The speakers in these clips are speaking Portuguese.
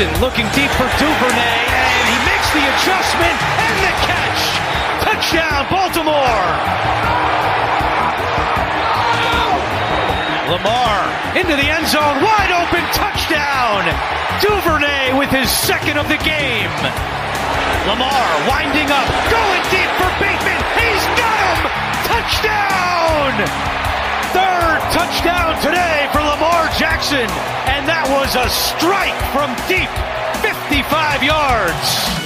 Looking deep for Duvernay, and he makes the adjustment and the catch. Touchdown, Baltimore. Lamar into the end zone, wide open, touchdown. Duvernay with his second of the game. Lamar winding up, going deep for Bateman. He's got him. Touchdown. Third touchdown today for Lamar Jackson. And that was a strike from deep, 55 yards.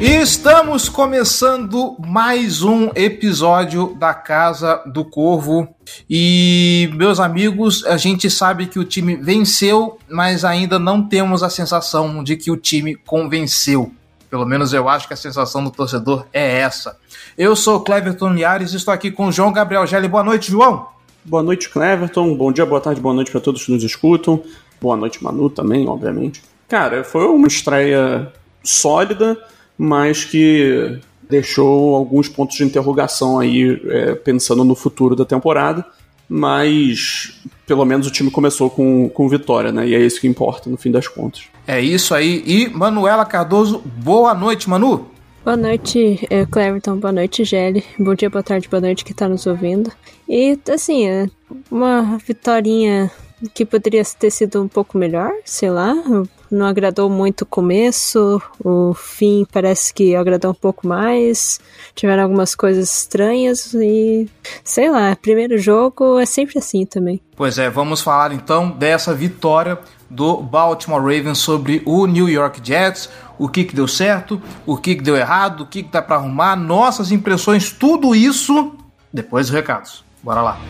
Estamos começando mais um episódio da Casa do Corvo. E, meus amigos, a gente sabe que o time venceu, mas ainda não temos a sensação de que o time convenceu. Pelo menos eu acho que a sensação do torcedor é essa. Eu sou o Cleverton Liares e estou aqui com o João Gabriel Gelli. Boa noite, João. Boa noite, Cleverton. Bom dia, boa tarde, boa noite para todos que nos escutam. Boa noite, Manu, também, obviamente. Cara, foi uma estreia sólida mas que deixou alguns pontos de interrogação aí, é, pensando no futuro da temporada. Mas pelo menos o time começou com, com vitória, né? E é isso que importa no fim das contas. É isso aí. E Manuela Cardoso, boa noite, Manu. Boa noite, é, Cleverton. Boa noite, Gelli. Bom dia, boa tarde, boa noite que tá nos ouvindo. E, assim, é uma vitória que poderia ter sido um pouco melhor, sei lá não agradou muito o começo, o fim parece que agradou um pouco mais. Tiveram algumas coisas estranhas e sei lá, primeiro jogo é sempre assim também. Pois é, vamos falar então dessa vitória do Baltimore Ravens sobre o New York Jets. O que, que deu certo, o que, que deu errado, o que, que dá para arrumar, nossas impressões, tudo isso depois dos recados. Bora lá.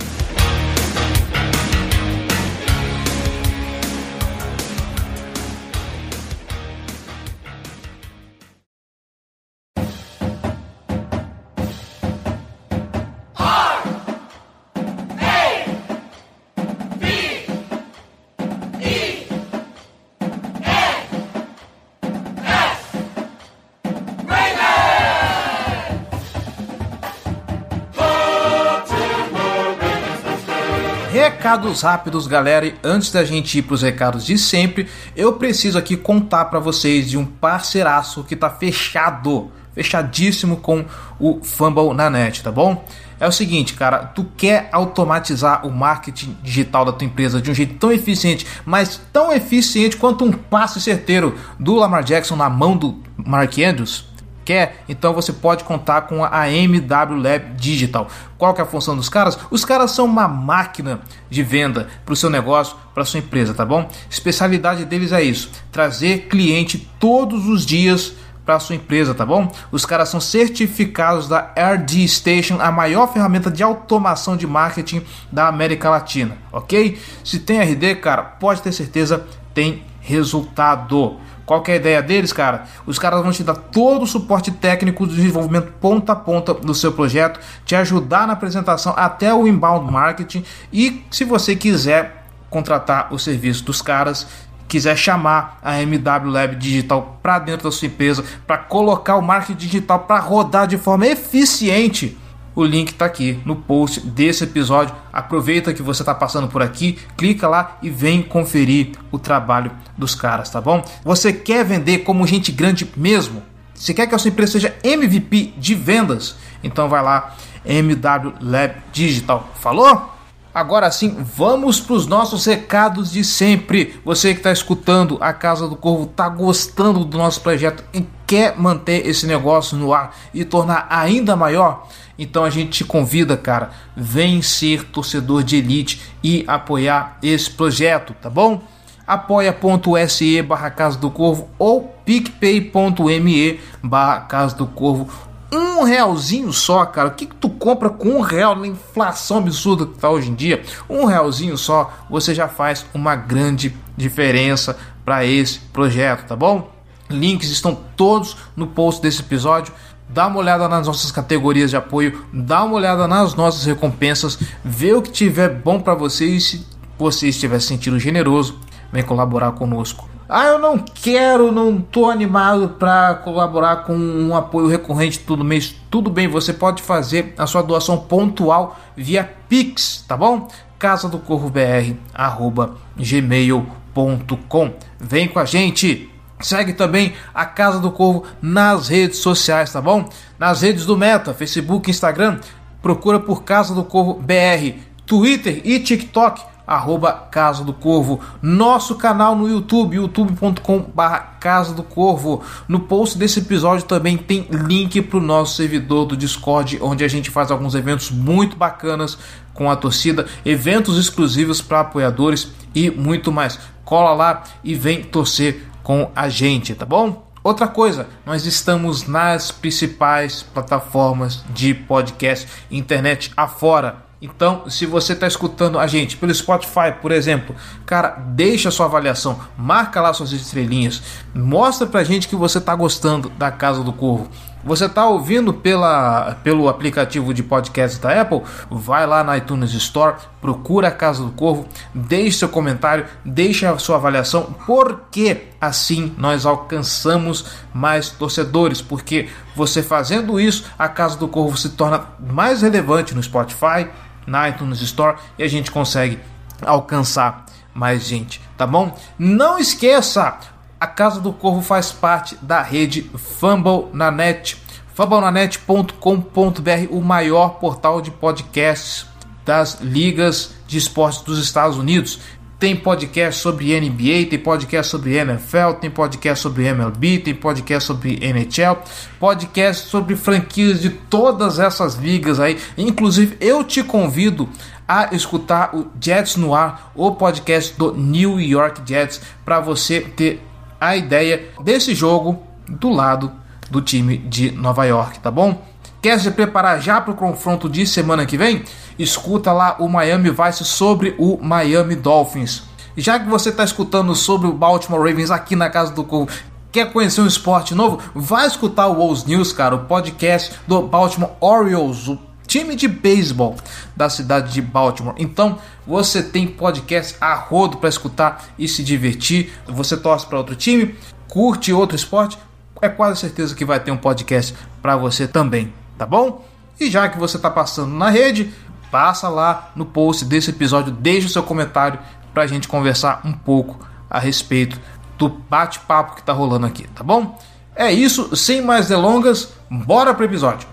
Recados rápidos, galera. E antes da gente ir para os recados de sempre, eu preciso aqui contar para vocês de um parceiraço que tá fechado, fechadíssimo com o Fumble na net, tá bom? É o seguinte, cara, tu quer automatizar o marketing digital da tua empresa de um jeito tão eficiente, mas tão eficiente quanto um passe certeiro do Lamar Jackson na mão do Mark Andrews? Quer, então você pode contar com a MW Lab Digital. Qual que é a função dos caras? Os caras são uma máquina de venda para o seu negócio, para sua empresa, tá bom? Especialidade deles é isso: trazer cliente todos os dias para sua empresa, tá bom? Os caras são certificados da RD Station, a maior ferramenta de automação de marketing da América Latina, ok? Se tem RD, cara, pode ter certeza tem resultado. Qual é a ideia deles, cara? Os caras vão te dar todo o suporte técnico do desenvolvimento ponta a ponta do seu projeto, te ajudar na apresentação até o inbound marketing e se você quiser contratar o serviço dos caras, quiser chamar a MW Lab Digital para dentro da sua empresa, para colocar o marketing digital para rodar de forma eficiente, o link está aqui no post desse episódio. Aproveita que você está passando por aqui, clica lá e vem conferir o trabalho dos caras, tá bom? Você quer vender como gente grande mesmo? Você quer que a sua empresa seja MVP de vendas? Então vai lá, MW Lab Digital. Falou? Agora sim, vamos para os nossos recados de sempre. Você que está escutando a Casa do Corvo, está gostando do nosso projeto e quer manter esse negócio no ar e tornar ainda maior? Então a gente te convida, cara, vem ser torcedor de elite e apoiar esse projeto, tá bom? apoia.se barra Casa do Corvo ou picpay.me barra Casa do Corvo um realzinho só, cara. O que, que tu compra com um real na inflação absurda que tá hoje em dia? Um realzinho só, você já faz uma grande diferença para esse projeto, tá bom? Links estão todos no post desse episódio. Dá uma olhada nas nossas categorias de apoio, dá uma olhada nas nossas recompensas, vê o que tiver bom para você e se você estiver sentindo generoso, vem colaborar conosco. Ah, eu não quero, não tô animado para colaborar com um apoio recorrente todo mês. Tudo bem, você pode fazer a sua doação pontual via Pix, tá bom? casa do corvo br arroba gmail.com Vem com a gente! Segue também a Casa do Corvo nas redes sociais, tá bom? Nas redes do Meta, Facebook, Instagram, procura por Casa do Corvo BR, Twitter e TikTok, arroba Casa do Corvo. Nosso canal no YouTube, youtube.com barra Casa do Corvo. No post desse episódio também tem link para o nosso servidor do Discord, onde a gente faz alguns eventos muito bacanas com a torcida, eventos exclusivos para apoiadores e muito mais. Cola lá e vem torcer com a gente, tá bom? Outra coisa, nós estamos nas principais plataformas de podcast, internet afora. Então, se você está escutando a gente pelo Spotify, por exemplo, cara, deixa sua avaliação, marca lá suas estrelinhas, mostra pra gente que você está gostando da Casa do Corvo. Você está ouvindo pela, pelo aplicativo de podcast da Apple? Vai lá na iTunes Store, procura a Casa do Corvo, deixe seu comentário, deixe a sua avaliação, porque assim nós alcançamos mais torcedores. Porque você fazendo isso, a Casa do Corvo se torna mais relevante no Spotify, na iTunes Store e a gente consegue alcançar mais gente, tá bom? Não esqueça, a Casa do Corvo faz parte da rede Fumble na Net. fumblenanet.com.br, o maior portal de podcasts das ligas de esportes dos Estados Unidos. Tem podcast sobre NBA, tem podcast sobre NFL, tem podcast sobre MLB, tem podcast sobre NHL, podcast sobre franquias de todas essas ligas aí. Inclusive, eu te convido a escutar o Jets no ar, o podcast do New York Jets, para você ter a ideia desse jogo do lado do time de Nova York, tá bom? Quer se preparar já para o confronto de semana que vem? Escuta lá o Miami Vice sobre o Miami Dolphins. Já que você está escutando sobre o Baltimore Ravens aqui na casa do Corvo, quer conhecer um esporte novo? Vai escutar o Wolves News, cara, o podcast do Baltimore Orioles, o time de beisebol da cidade de Baltimore. Então você tem podcast a rodo para escutar e se divertir. Você torce para outro time, curte outro esporte, é quase certeza que vai ter um podcast para você também, tá bom? E já que você está passando na rede, passa lá no post desse episódio, deixa o seu comentário para a gente conversar um pouco a respeito do bate-papo que está rolando aqui, tá bom? É isso, sem mais delongas, bora pro episódio.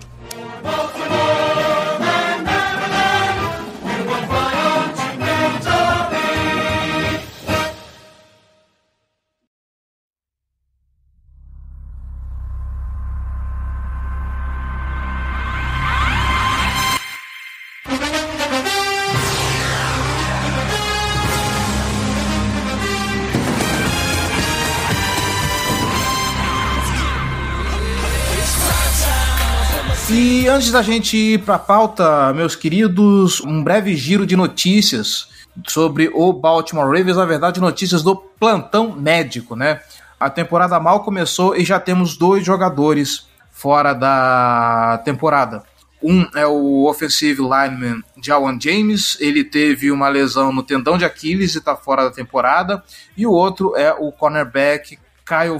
Antes da gente ir para a pauta, meus queridos, um breve giro de notícias sobre o Baltimore Ravens, na verdade, notícias do plantão médico, né? A temporada mal começou e já temos dois jogadores fora da temporada. Um é o offensive lineman Jawan James, ele teve uma lesão no tendão de Aquiles e está fora da temporada. E o outro é o cornerback Kyle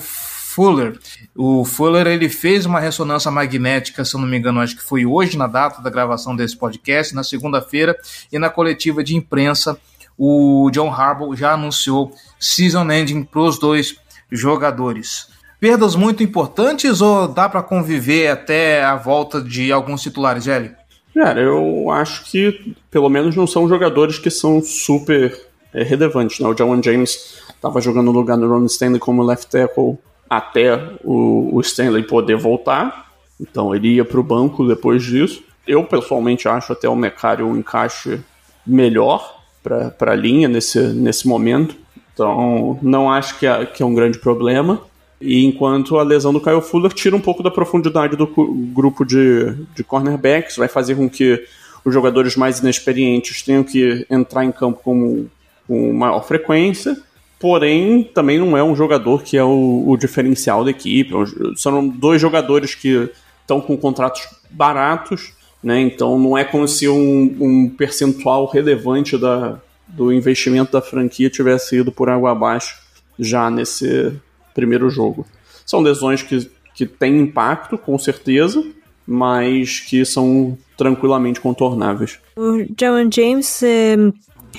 Fuller. O Fuller ele fez uma ressonância magnética, se não me engano, acho que foi hoje na data da gravação desse podcast, na segunda-feira, e na coletiva de imprensa o John Harbaugh já anunciou season ending para os dois jogadores. Perdas muito importantes ou dá para conviver até a volta de alguns titulares, Gelli? Cara, eu acho que pelo menos não são jogadores que são super é, relevantes. Né? O Jawan James estava jogando no lugar do Ron Stanley como left tackle até o, o Stanley poder voltar. Então ele ia para o banco depois disso. Eu pessoalmente acho até o Mecário um encaixe melhor para a linha nesse, nesse momento. Então não acho que é, que é um grande problema. E enquanto a lesão do Kyle Fuller tira um pouco da profundidade do grupo de, de cornerbacks, vai fazer com que os jogadores mais inexperientes tenham que entrar em campo com, com maior frequência porém também não é um jogador que é o, o diferencial da equipe. É são dois jogadores que estão com contratos baratos, né? Então não é como se um, um percentual relevante da, do investimento da franquia tivesse ido por água abaixo já nesse primeiro jogo. São lesões que, que têm impacto, com certeza, mas que são tranquilamente contornáveis. O Jawan James é,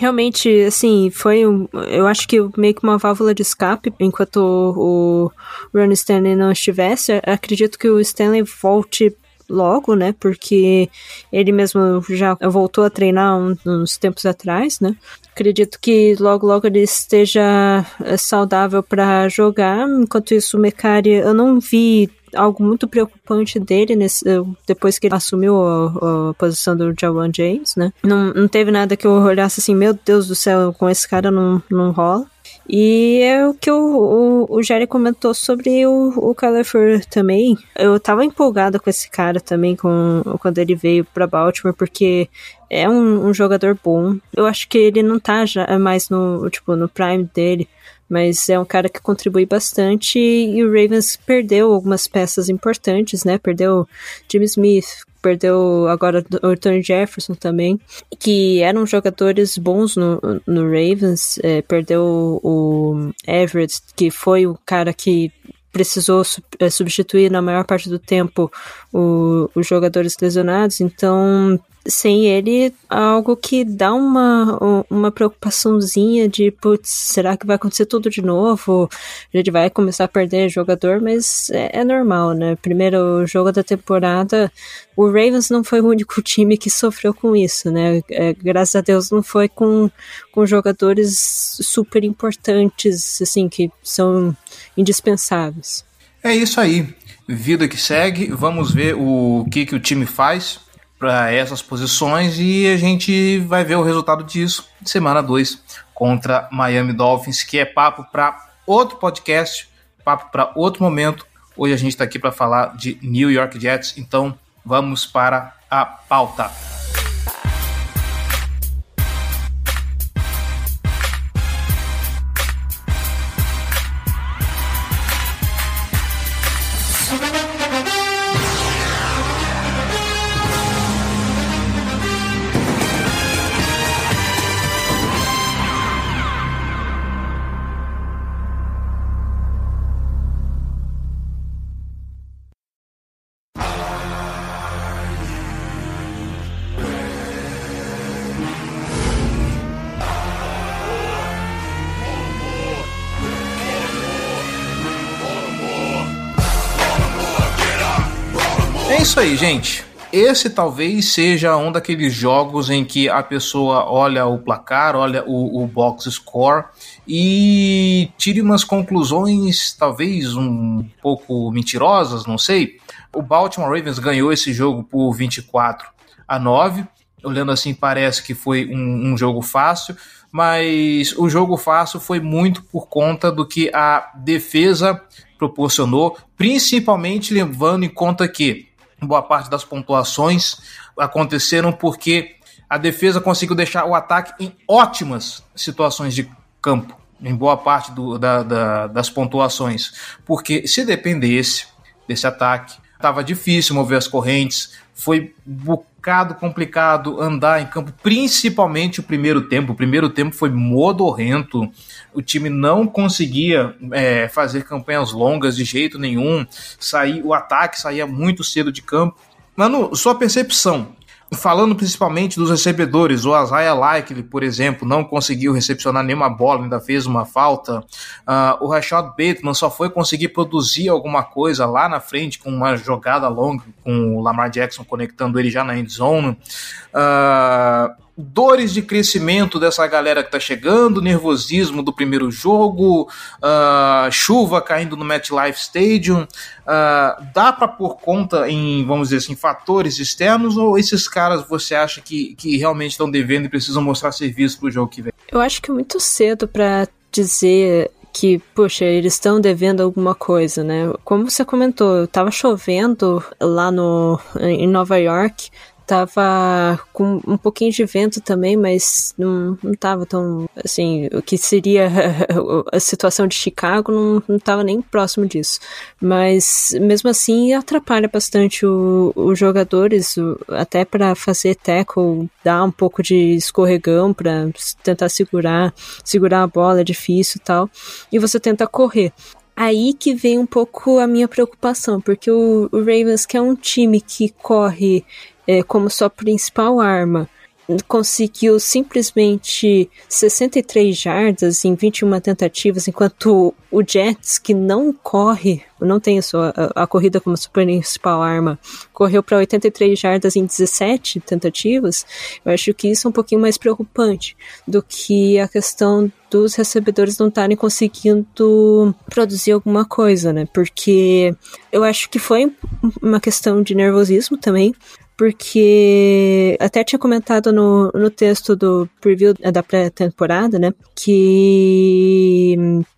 realmente, assim, foi um, eu acho que meio que uma válvula de escape enquanto o, Ron Stanley não estivesse. Acredito que o Stanley volte logo, né? Porque ele mesmo já voltou a treinar uns tempos atrás, né? Acredito que logo logo ele esteja eh, saudável para jogar. Enquanto isso, o Mecari, eu não vi algo muito preocupante dele nesse, eh, depois que ele assumiu a, a posição do Jawan James, né? Não, não teve nada que eu olhasse assim, meu Deus do céu, com esse cara não, não rola. E é o que o, o, o Jerry comentou sobre o, o Califer também. Eu tava empolgada com esse cara também com, quando ele veio para Baltimore, porque é um, um, jogador bom. Eu acho que ele não tá já mais no, tipo, no prime dele, mas é um cara que contribui bastante e o Ravens perdeu algumas peças importantes, né? Perdeu Jimmy Smith, perdeu agora o Tony Jefferson também, que eram jogadores bons no, no Ravens, é, perdeu o Everett, que foi o cara que precisou é, substituir na maior parte do tempo os jogadores lesionados, então sem ele, algo que dá uma, uma preocupaçãozinha de, putz, será que vai acontecer tudo de novo? A gente vai começar a perder jogador, mas é, é normal, né? Primeiro jogo da temporada, o Ravens não foi o único time que sofreu com isso, né? É, graças a Deus não foi com, com jogadores super importantes, assim, que são indispensáveis. É isso aí. Vida que segue, vamos ver o que, que o time faz para essas posições e a gente vai ver o resultado disso semana 2 contra Miami Dolphins, que é papo para outro podcast, papo para outro momento. Hoje a gente está aqui para falar de New York Jets, então vamos para a pauta. Isso aí, gente. Esse talvez seja um daqueles jogos em que a pessoa olha o placar, olha o, o box score e tire umas conclusões talvez um pouco mentirosas, não sei. O Baltimore Ravens ganhou esse jogo por 24 a 9. Olhando assim, parece que foi um, um jogo fácil, mas o jogo fácil foi muito por conta do que a defesa proporcionou, principalmente levando em conta que boa parte das pontuações aconteceram porque a defesa conseguiu deixar o ataque em ótimas situações de campo, em boa parte do, da, da, das pontuações. Porque se dependesse desse ataque, estava difícil mover as correntes, foi bocado complicado andar em campo, principalmente o primeiro tempo. O primeiro tempo foi modorrento, o time não conseguia é, fazer campanhas longas de jeito nenhum, sair, o ataque saía muito cedo de campo. Mano, sua percepção, Falando principalmente dos recebedores, o Isaiah Likely, por exemplo, não conseguiu recepcionar nenhuma bola, ainda fez uma falta. Uh, o Rashad Bateman só foi conseguir produzir alguma coisa lá na frente com uma jogada longa, com o Lamar Jackson conectando ele já na end zone. Uh, dores de crescimento dessa galera que tá chegando, nervosismo do primeiro jogo, uh, chuva caindo no MetLife Stadium, uh, dá para pôr conta em, vamos dizer assim, fatores externos ou esses caras você acha que, que realmente estão devendo e precisam mostrar serviço pro jogo que vem? Eu acho que é muito cedo para dizer que, poxa, eles estão devendo alguma coisa, né? Como você comentou, tava chovendo lá no, em Nova York, tava com um pouquinho de vento também, mas não, não tava tão, assim, o que seria a situação de Chicago não, não tava nem próximo disso. Mas, mesmo assim, atrapalha bastante os jogadores, até para fazer tackle, dar um pouco de escorregão para tentar segurar, segurar a bola é difícil e tal, e você tenta correr aí que vem um pouco a minha preocupação, porque o, o Ravens, que é um time que corre é, como sua principal arma, conseguiu simplesmente 63 jardas em 21 tentativas, enquanto o Jets, que não corre, não tem a, sua, a, a corrida como sua principal arma, correu para 83 jardas em 17 tentativas, eu acho que isso é um pouquinho mais preocupante do que a questão dos recebedores não estarem conseguindo produzir alguma coisa, né? Porque eu acho que foi uma questão de nervosismo também, porque até tinha comentado no, no texto do preview da pré-temporada, né, que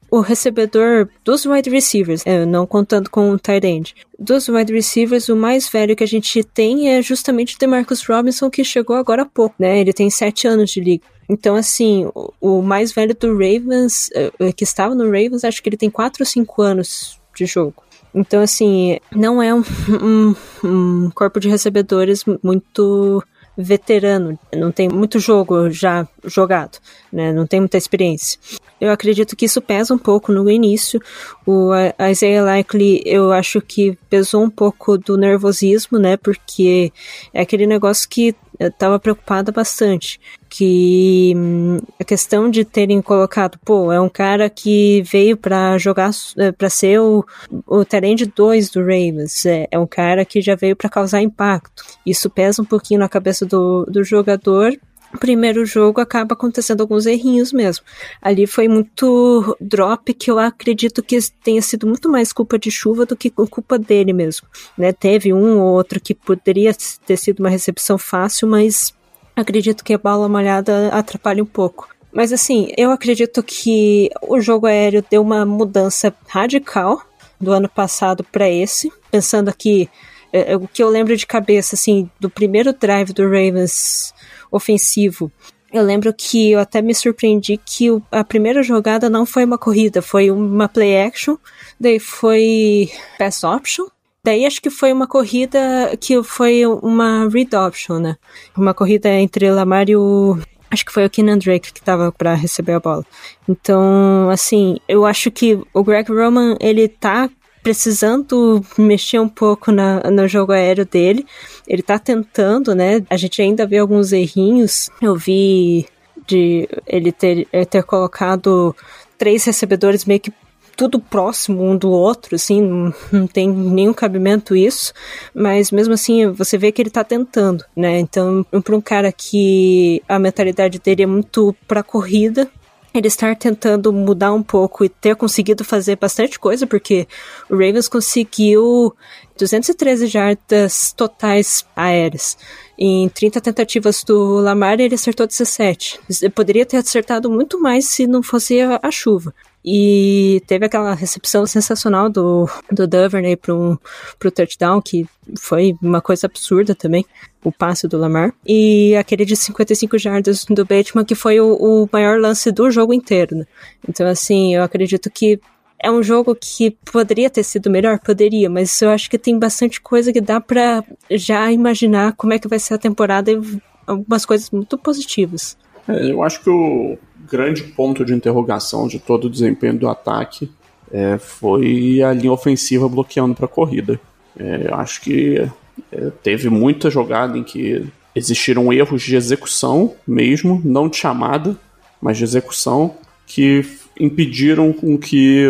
o recebedor dos wide receivers, é, não contando com o tight end, dos wide receivers, o mais velho que a gente tem é justamente o DeMarcus Robinson, que chegou agora há pouco, né? Ele tem sete anos de liga. Então, assim, o, o mais velho do Ravens, uh, que estava no Ravens, acho que ele tem quatro ou cinco anos de jogo. Então, assim, não é um, um, um corpo de recebedores muito veterano, não tem muito jogo já jogado, né? Não tem muita experiência. Eu acredito que isso pesa um pouco no início. O Isaiah Likely, eu acho que pesou um pouco do nervosismo, né? Porque é aquele negócio que eu estava preocupada bastante. Que hum, a questão de terem colocado, pô, é um cara que veio para jogar, é, para ser o, o Terend 2 do Ravens, é, é um cara que já veio para causar impacto. Isso pesa um pouquinho na cabeça do, do jogador primeiro jogo acaba acontecendo alguns errinhos mesmo. Ali foi muito drop que eu acredito que tenha sido muito mais culpa de chuva do que culpa dele mesmo. Né? Teve um ou outro que poderia ter sido uma recepção fácil, mas acredito que a bola molhada atrapalha um pouco. Mas assim, eu acredito que o jogo aéreo deu uma mudança radical do ano passado para esse, pensando aqui é, o que eu lembro de cabeça assim do primeiro drive do Ravens ofensivo. Eu lembro que eu até me surpreendi que a primeira jogada não foi uma corrida, foi uma play action, daí foi pass option, Daí acho que foi uma corrida que foi uma read option, né? Uma corrida entre Lamar e o. Acho que foi o Kenan Drake que tava para receber a bola. Então, assim, eu acho que o Greg Roman, ele tá precisando mexer um pouco na, no jogo aéreo dele. Ele tá tentando, né? A gente ainda vê alguns errinhos. Eu vi de ele ter, ter colocado três recebedores meio que tudo próximo um do outro, assim, não, não tem nenhum cabimento isso, mas mesmo assim você vê que ele tá tentando, né? Então, para um cara que a mentalidade dele é muito pra corrida, ele estar tentando mudar um pouco e ter conseguido fazer bastante coisa, porque o Ravens conseguiu 213 jardas totais aéreas. Em 30 tentativas do Lamar, ele acertou 17. Ele poderia ter acertado muito mais se não fosse a chuva. E teve aquela recepção sensacional do, do Duvernay pro, pro touchdown, que foi uma coisa absurda também, o passe do Lamar. E aquele de 55 jardas do Bateman, que foi o, o maior lance do jogo inteiro. Né? Então, assim, eu acredito que é um jogo que poderia ter sido melhor? Poderia, mas eu acho que tem bastante coisa que dá para já imaginar como é que vai ser a temporada e algumas coisas muito positivas. É, eu acho que o grande ponto de interrogação de todo o desempenho do ataque é, foi a linha ofensiva bloqueando para a corrida. É, eu acho que é, teve muita jogada em que existiram erros de execução mesmo, não de chamada, mas de execução, que impediram com que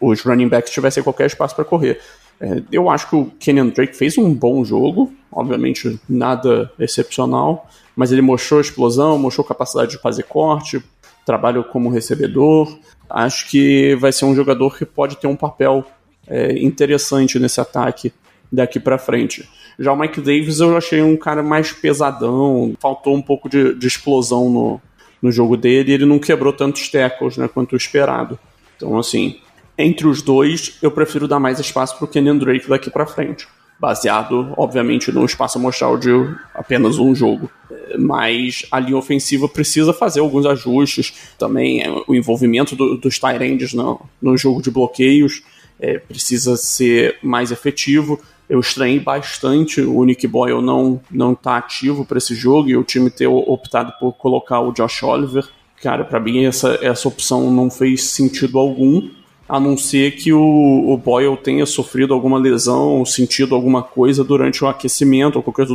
os running backs tivessem qualquer espaço para correr. É, eu acho que o Kenyon Drake fez um bom jogo, obviamente nada excepcional, mas ele mostrou explosão, mostrou capacidade de fazer corte, trabalho como recebedor. Acho que vai ser um jogador que pode ter um papel é, interessante nesse ataque daqui para frente. Já o Mike Davis eu achei um cara mais pesadão, faltou um pouco de, de explosão no, no jogo dele, ele não quebrou tantos tackles né, quanto o esperado. Então, assim, entre os dois, eu prefiro dar mais espaço para o Kenyon Drake daqui para frente baseado, obviamente, no espaço amostral de apenas um jogo. Mas a linha ofensiva precisa fazer alguns ajustes, também é, o envolvimento do, dos tight no, no jogo de bloqueios é, precisa ser mais efetivo. Eu estranhei bastante o Nick Boyle não não tá ativo para esse jogo e o time ter optado por colocar o Josh Oliver. Cara, para mim essa, essa opção não fez sentido algum a não ser que o, o Boyle tenha sofrido alguma lesão, sentido alguma coisa durante o aquecimento ou qualquer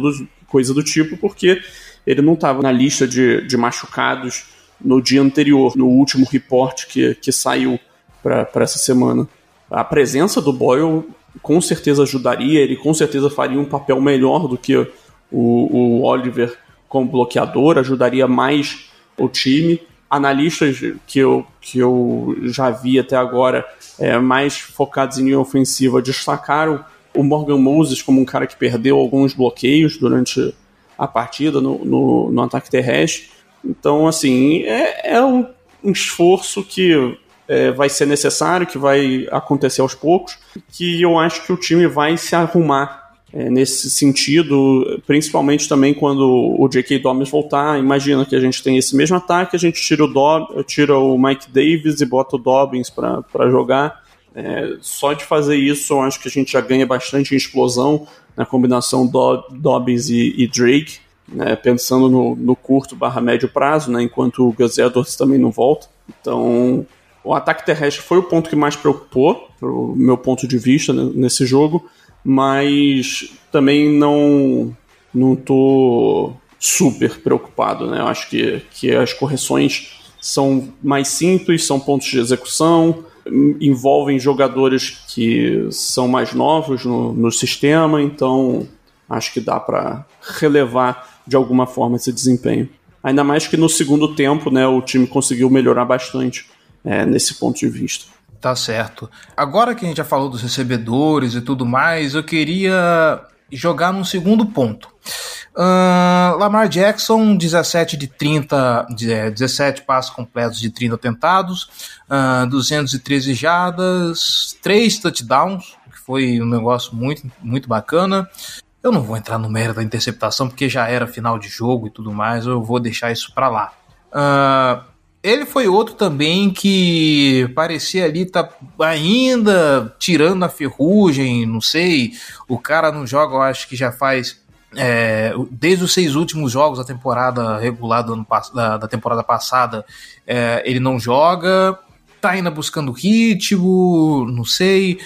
coisa do tipo, porque ele não estava na lista de, de machucados no dia anterior, no último report que, que saiu para essa semana. A presença do Boyle com certeza ajudaria, ele com certeza faria um papel melhor do que o, o Oliver como bloqueador, ajudaria mais o time. Analistas que eu, que eu já vi até agora, é, mais focados em linha ofensiva, destacaram o Morgan Moses como um cara que perdeu alguns bloqueios durante a partida no, no, no ataque terrestre. Então, assim, é, é um, um esforço que é, vai ser necessário, que vai acontecer aos poucos, que eu acho que o time vai se arrumar é, nesse sentido, principalmente também quando o J.K. Dobbins voltar. Imagina que a gente tem esse mesmo ataque, a gente tira o, Dob tira o Mike Davis e bota o Dobbins para jogar. É, só de fazer isso, eu acho que a gente já ganha bastante em explosão na combinação do Dobbins e, e Drake, né, pensando no, no, curto barra médio prazo, né, enquanto o Gus Edwards também não volta. Então, o ataque terrestre foi o ponto que mais preocupou, pro meu ponto de vista, né, nesse jogo, mas também não não tô super preocupado, né? Eu acho que, que as correções são mais simples, são pontos de execução, envolvem jogadores que são mais novos no, no sistema, então acho que dá para relevar de alguma forma esse desempenho. Ainda mais que no segundo tempo, né, o time conseguiu melhorar bastante é, nesse ponto de vista. Tá certo. Agora que a gente já falou dos recebedores e tudo mais, eu queria jogar num segundo ponto. Uh, Lamar Jackson, 17 de 30, 17 passos completos de 30 tentados, uh, 213 jardas, 3 touchdowns, que foi um negócio muito, muito bacana. Eu não vou entrar no mérito da interceptação, porque já era final de jogo e tudo mais, eu vou deixar isso para lá. Uh, ele foi outro também que parecia ali tá ainda tirando a ferrugem, não sei. O cara não joga, eu acho que já faz é, desde os seis últimos jogos da temporada regular do ano, da, da temporada passada, é, ele não joga, tá ainda buscando ritmo, não sei.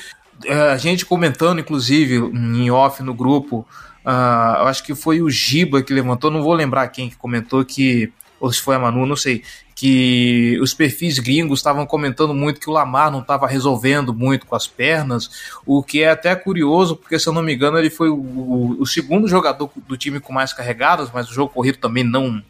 É, a gente comentando, inclusive, em off no grupo, uh, eu acho que foi o Giba que levantou, não vou lembrar quem que comentou que, ou se foi a Manu, não sei, que os perfis gringos estavam comentando muito que o Lamar não estava resolvendo muito com as pernas, o que é até curioso, porque se eu não me engano ele foi o, o segundo jogador do time com mais carregadas, mas o jogo corrido também não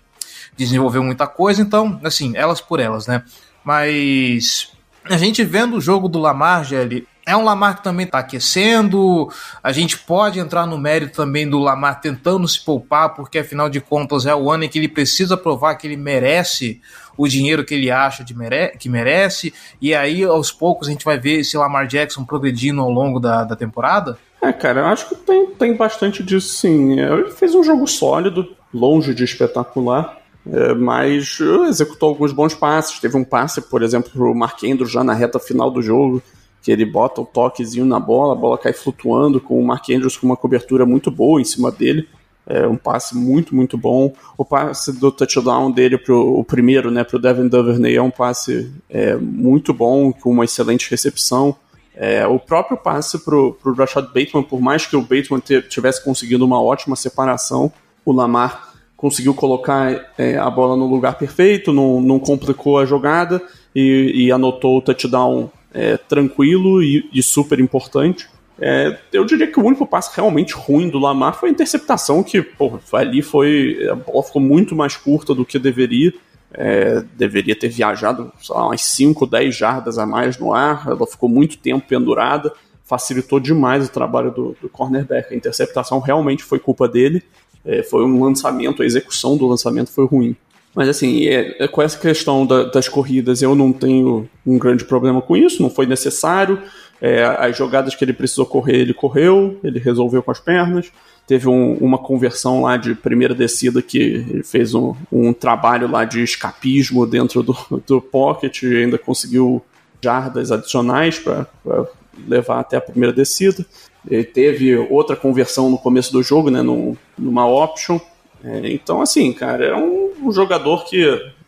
desenvolveu muita coisa, então, assim, elas por elas, né? Mas a gente vendo o jogo do Lamar, Gelli, é um Lamar que também está aquecendo. A gente pode entrar no mérito também do Lamar tentando se poupar, porque afinal de contas é o ano em que ele precisa provar que ele merece o dinheiro que ele acha de mere que merece. E aí, aos poucos, a gente vai ver esse Lamar Jackson progredindo ao longo da, da temporada. É, cara, eu acho que tem, tem bastante disso sim. Ele fez um jogo sólido, longe de espetacular. É, mas executou alguns bons passes. Teve um passe, por exemplo, para o Mark Andrews já na reta final do jogo, que ele bota o toquezinho na bola, a bola cai flutuando, com o Mark Andrews com uma cobertura muito boa em cima dele. É um passe muito, muito bom. O passe do touchdown dele, pro, o primeiro, né, para o Devin Duvernay, é um passe é, muito bom, com uma excelente recepção. É, o próprio passe para o Rashad Bateman, por mais que o Bateman tivesse conseguido uma ótima separação, o Lamar conseguiu colocar é, a bola no lugar perfeito, não, não complicou a jogada e, e anotou o touchdown é, tranquilo e, e, super importante. É, eu diria que o único passe realmente ruim do Lamar foi a interceptação, que pô, ali foi. A bola ficou muito mais curta do que deveria. É, deveria ter viajado lá, umas 5, 10 jardas a mais no ar. Ela ficou muito tempo pendurada. Facilitou demais o trabalho do, do cornerback. A interceptação realmente foi culpa dele. É, foi um lançamento, a execução do lançamento foi ruim. Mas assim, é, é, com essa questão da, das corridas, eu não tenho um grande problema com isso, não foi necessário. É, as jogadas que ele precisou correr, ele correu, ele resolveu com as pernas. Teve um, uma conversão lá de primeira descida que ele fez um, um trabalho lá de escapismo dentro do, do pocket e ainda conseguiu jardas adicionais para levar até a primeira descida. Ele teve outra conversão no começo do jogo, né, numa option. É, então, assim, cara, é um um jogador que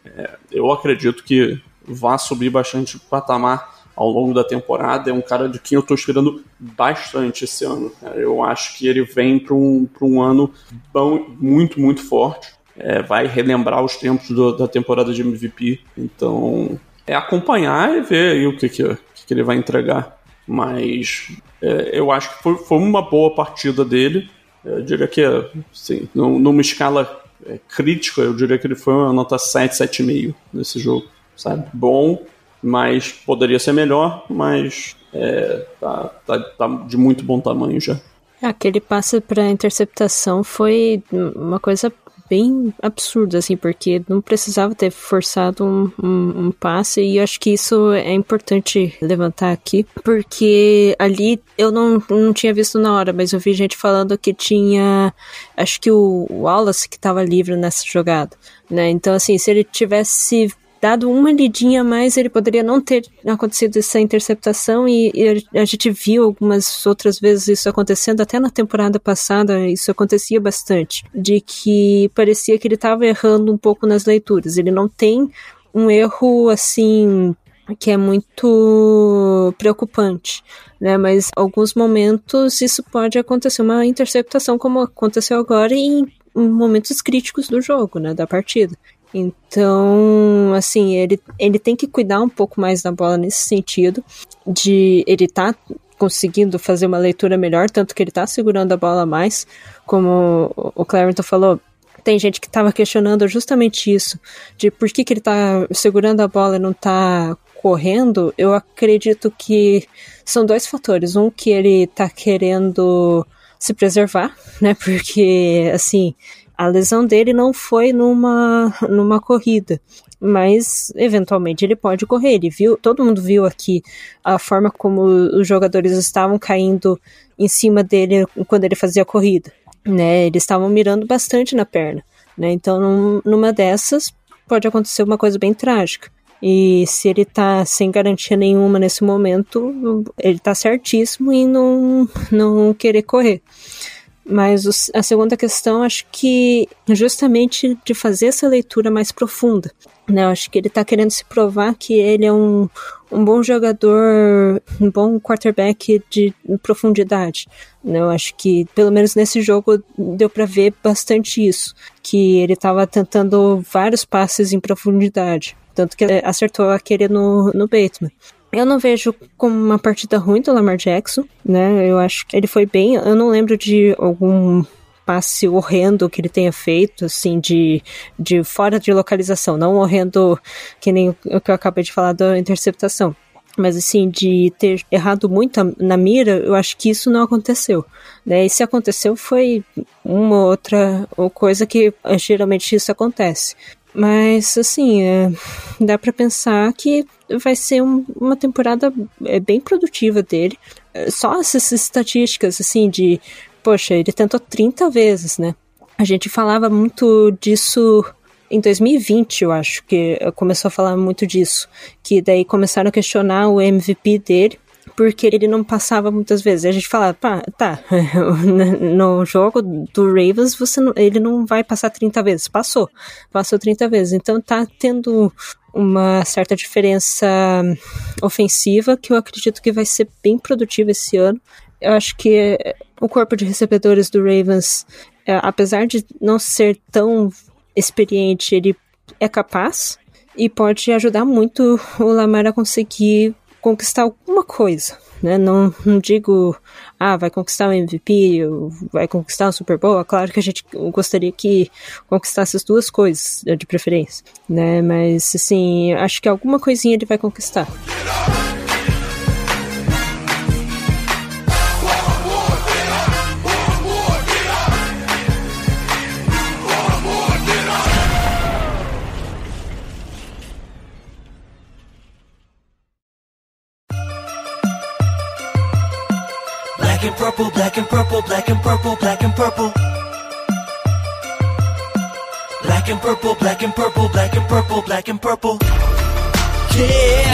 é, eu acredito que vai subir bastante o patamar ao longo da temporada. É um cara de quem eu estou esperando bastante esse ano. Cara. Eu acho que ele vem para um, um ano bom, muito, muito forte. é, vai relembrar os tempos do, da temporada de MVP. Então, é acompanhar e ver o que, que, que ele vai entregar. Mas é, eu acho que foi, foi, uma boa partida dele. Eu diria que, assim, numa escala é, crítica, eu diria que ele foi uma nota 7, 7,5 nesse jogo. Sabe? Bom, mas poderia ser melhor, mas é, tá, tá, tá de muito bom tamanho já. Aquele passe para interceptação foi uma coisa bem absurda, assim, porque não precisava ter forçado um, um, um, passe, e acho que isso é importante levantar aqui, porque ali eu não, não tinha visto na hora, mas eu vi gente falando que tinha, acho que o Wallace que estava livre nessa jogada, né? Então, assim, se ele tivesse dado uma lidinha a mais, ele poderia não ter acontecido essa interceptação e, e, a gente viu algumas outras vezes isso acontecendo, até na temporada passada isso acontecia bastante, de que parecia que ele estava errando um pouco nas leituras. Ele não tem um erro assim que é muito preocupante, né? Mas alguns momentos isso pode acontecer uma interceptação como aconteceu agora em momentos críticos do jogo, né, da partida. Então, assim, ele, ele tem que cuidar um pouco mais da bola nesse sentido, de ele tá conseguindo fazer uma leitura melhor, tanto que ele tá segurando a bola mais, como o Clarendon falou, tem gente que estava questionando justamente isso, de por que, que ele tá segurando a bola e não tá correndo, eu acredito que são dois fatores. Um que ele tá querendo se preservar, né? Porque, assim, a lesão dele não foi numa, numa corrida, mas eventualmente ele pode correr. Ele viu, todo mundo viu aqui a forma como os jogadores estavam caindo em cima dele quando ele fazia a corrida, né? Eles estavam mirando bastante na perna, né? Então, num, numa dessas pode acontecer uma coisa bem trágica. E se ele tá sem garantia nenhuma nesse momento, ele tá certíssimo em não, não querer correr. Mas a segunda questão, acho que justamente de fazer essa leitura mais profunda. Né? Eu acho que ele está querendo se provar que ele é um, um bom jogador, um bom quarterback de profundidade. Né? Eu acho que, pelo menos nesse jogo, deu para ver bastante isso. Que ele estava tentando vários passes em profundidade. Tanto que acertou aquele no, no Bateman. Eu não vejo como uma partida ruim do Lamar Jackson, né? Eu acho que ele foi bem. Eu não lembro de algum passe horrendo que ele tenha feito, assim, de, de fora de localização, não horrendo que nem o que eu acabei de falar da interceptação. Mas assim, de ter errado muito na mira, eu acho que isso não aconteceu. Né? E se aconteceu foi uma outra coisa que geralmente isso acontece. Mas, assim, é, dá para pensar que vai ser um, uma temporada é, bem produtiva dele. É, só essas estatísticas, assim, de, poxa, ele tentou 30 vezes, né? A gente falava muito disso em 2020, eu acho, que começou a falar muito disso. Que daí começaram a questionar o MVP dele porque ele não passava muitas vezes. A gente fala, pá, tá, no jogo do Ravens você não, ele não vai passar 30 vezes. Passou, passou 30 vezes. Então tá tendo uma certa diferença ofensiva que eu acredito que vai ser bem produtiva esse ano. Eu acho que o corpo de recebedores do Ravens, é, apesar de não ser tão experiente, ele é capaz e pode ajudar muito o Lamar a conseguir conquistar alguma coisa, né? Não, não digo, ah, vai conquistar o um MVP, vai conquistar o um Super Bowl. É claro que a gente gostaria que conquistasse as duas coisas, de preferência, né? Mas, assim, acho que alguma coisinha ele vai conquistar. Purple, black and purple, black and purple, black and purple. Black and purple, black and purple, black and purple, black and purple.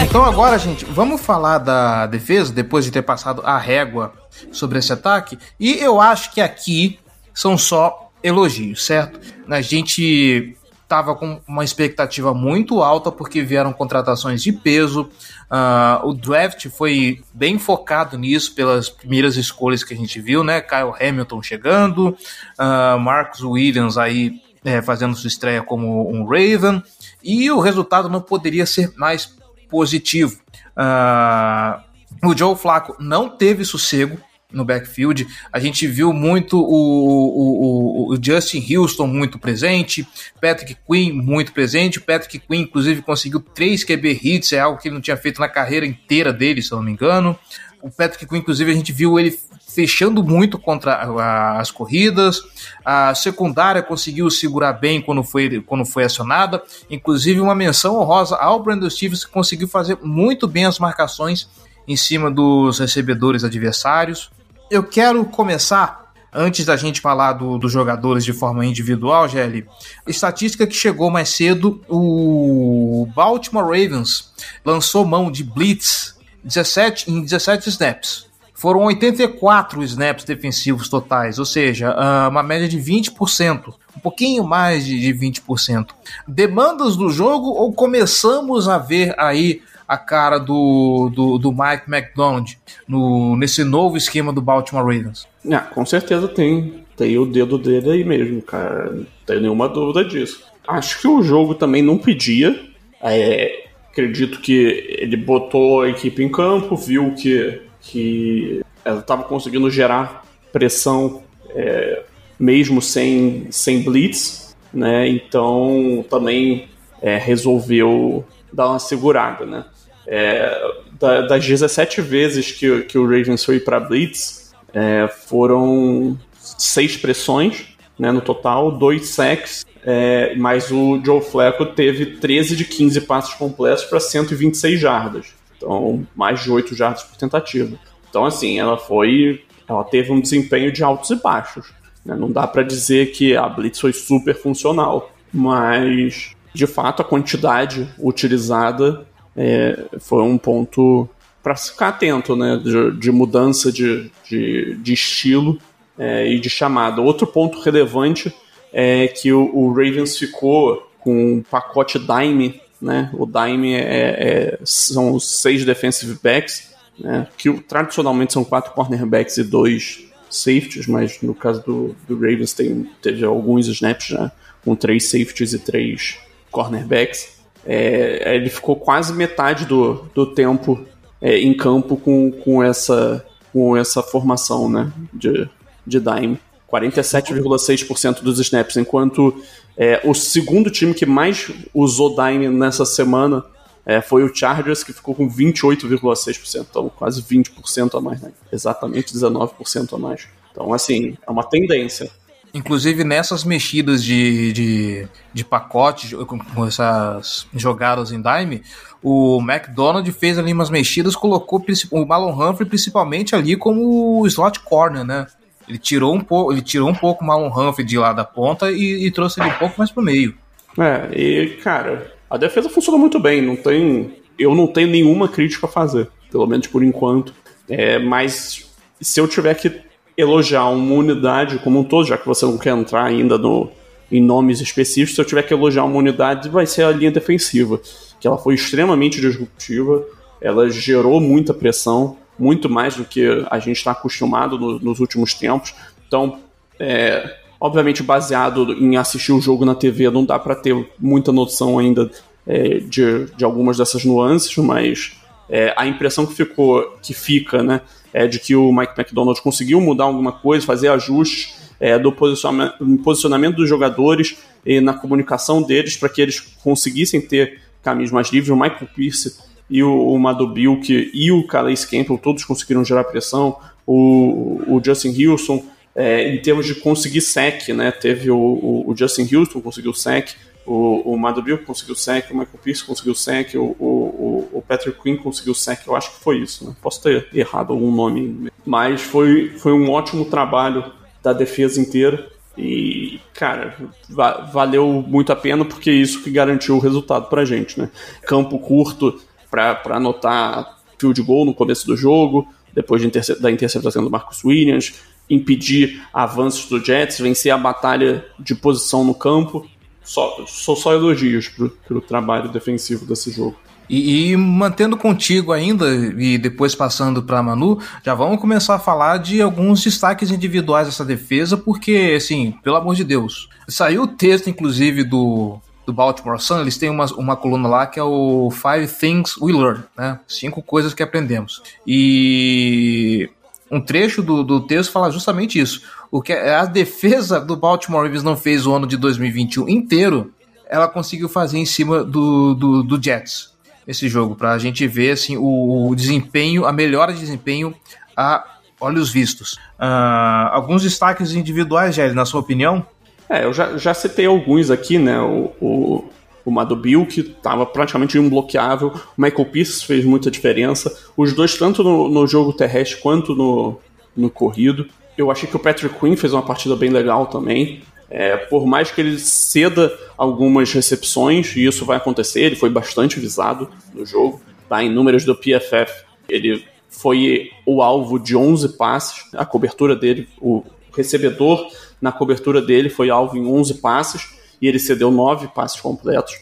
Então agora, gente, vamos falar da defesa depois de ter passado a régua sobre esse ataque. E eu acho que aqui são só elogios, certo? A gente estava com uma expectativa muito alta porque vieram contratações de peso. Uh, o draft foi bem focado nisso pelas primeiras escolhas que a gente viu, né? Kyle Hamilton chegando, uh, Williams aí é, fazendo sua estreia como um Raven, e o resultado não poderia ser mais positivo. Uh, o Joe Flacco não teve sossego no backfield. A gente viu muito o, o, o, Justin Houston muito presente, Patrick Quinn muito presente. Patrick Quinn, inclusive, conseguiu três QB hits, é algo que ele não tinha feito na carreira inteira dele, se eu não me engano. O Patrick Quinn, inclusive, a gente viu ele fechando muito contra as corridas. A secundária conseguiu segurar bem quando foi, quando foi acionada. Inclusive, uma menção honrosa ao Brandon Stevens, que conseguiu fazer muito bem as marcações em cima dos recebedores adversários. Eu quero começar, antes da gente falar do, dos jogadores de forma individual, Gelli, estatística que chegou mais cedo: o Baltimore Ravens lançou mão de Blitz 17, em 17 snaps. Foram 84 snaps defensivos totais, ou seja, ah, uma média de 20%, um pouquinho mais de 20%. Demandas do jogo ou começamos a ver aí a cara do, do, do Mike McDonald no, nesse novo esquema do Baltimore Ravens? Ah, com certeza tem. Tem o dedo dele aí mesmo, cara. Não tenho nenhuma dúvida disso. Acho que o jogo também não pedia. É, acredito que ele botou a equipe em campo, viu que que ela estava conseguindo gerar pressão é, mesmo sem, sem blitz, né? Então também é, resolveu dar uma segurada, né? É, da, das 17 vezes que, que o Ravens foi para blitz, é, foram seis pressões né, no total, dois sacks, é, mas o Joe Flacco teve 13 de 15 passos completos para 126 jardas. Então, mais de 8 jardas por tentativa. Então, assim, ela foi. Ela teve um desempenho de altos e baixos. Né? Não dá para dizer que a Blitz foi super funcional, mas de fato a quantidade utilizada é, foi um ponto para ficar atento, né? De, de mudança de, de, de estilo é, e de chamada. Outro ponto relevante é que o, o Ravens ficou com um pacote Dime né? O dime é, é, são os seis defensive backs, né? que tradicionalmente são quatro cornerbacks e dois safeties, mas no caso do, do Ravens tem, teve alguns snaps né? com três safeties e três cornerbacks. É, ele ficou quase metade do, do tempo é, em campo com, com, essa, com essa formação né? de, de dime. 47,6% dos snaps, enquanto é, o segundo time que mais usou Dime nessa semana é, foi o Chargers, que ficou com 28,6%, então quase 20% a mais, né? exatamente 19% a mais. Então, assim, é uma tendência. Inclusive nessas mexidas de, de, de pacote, com essas jogadas em dime, o McDonald fez ali umas mexidas, colocou o Malon Humphrey principalmente ali como slot corner, né? Ele tirou um pouco, ele tirou um pouco o Marlon Humphrey de lá da ponta e, e trouxe ele um pouco mais pro meio. É, e cara, a defesa funciona muito bem, não tem, eu não tenho nenhuma crítica a fazer, pelo menos por enquanto. É, mas se eu tiver que elogiar uma unidade como um todo, já que você não quer entrar ainda no, em nomes específicos, se eu tiver que elogiar uma unidade, vai ser a linha defensiva, que ela foi extremamente disruptiva, ela gerou muita pressão, muito mais do que a gente está acostumado no, nos últimos tempos. Então, é, obviamente, baseado em assistir o jogo na TV, não dá para ter muita noção ainda é, de, de algumas dessas nuances, mas é, a impressão que ficou, que fica, né, é de que o Mike McDonald conseguiu mudar alguma coisa, fazer ajustes é, do posicionamento, posicionamento dos jogadores e na comunicação deles para que eles conseguissem ter caminhos mais livres. O Michael Pierce e o, o e o Calais Campbell, todos conseguiram gerar pressão. O, o Justin Houston, é, em termos de conseguir sec, né? Teve o, o, o Justin Houston conseguiu sec, o, o Madubilk conseguiu sec, o Michael Pierce conseguiu sec, o, o, o Patrick Quinn conseguiu sec, eu acho que foi isso, né? Posso ter errado algum nome, mas foi, foi um ótimo trabalho da defesa inteira. E, cara, va valeu muito a pena porque é isso que garantiu o resultado pra gente, né? Campo curto, para anotar field goal no começo do jogo, depois de da interceptação do Marcus Williams, impedir avanços do Jets, vencer a batalha de posição no campo. Só, só, só elogios para o trabalho defensivo desse jogo. E, e, mantendo contigo ainda, e depois passando para Manu, já vamos começar a falar de alguns destaques individuais dessa defesa, porque, assim, pelo amor de Deus. Saiu o texto, inclusive, do, do Baltimore Sun, eles têm uma, uma coluna lá que é o Five Things We Learned, né? Cinco coisas que aprendemos. E um trecho do, do texto fala justamente isso. O que a defesa do Baltimore Ravens não fez o ano de 2021 inteiro, ela conseguiu fazer em cima do, do, do Jets esse jogo, para a gente ver assim, o, o, desempenho, a melhora de desempenho a olhos vistos. Uh, alguns destaques individuais, Jerry, na sua opinião? É, eu já, já citei alguns aqui, né? O, o, o Madubil, que estava praticamente imbloqueável, o Michael Pierce fez muita diferença. Os dois, tanto no, no jogo terrestre quanto no, no corrido. Eu achei que o Patrick Quinn fez uma partida bem legal também. É, por mais que ele ceda algumas recepções, e isso vai acontecer, ele foi bastante visado no jogo, tá? Em números do PFF, ele foi o alvo de 11 passes, a cobertura dele, o recebedor na cobertura dele foi alvo em 11 passes, e ele cedeu 9 passes completos,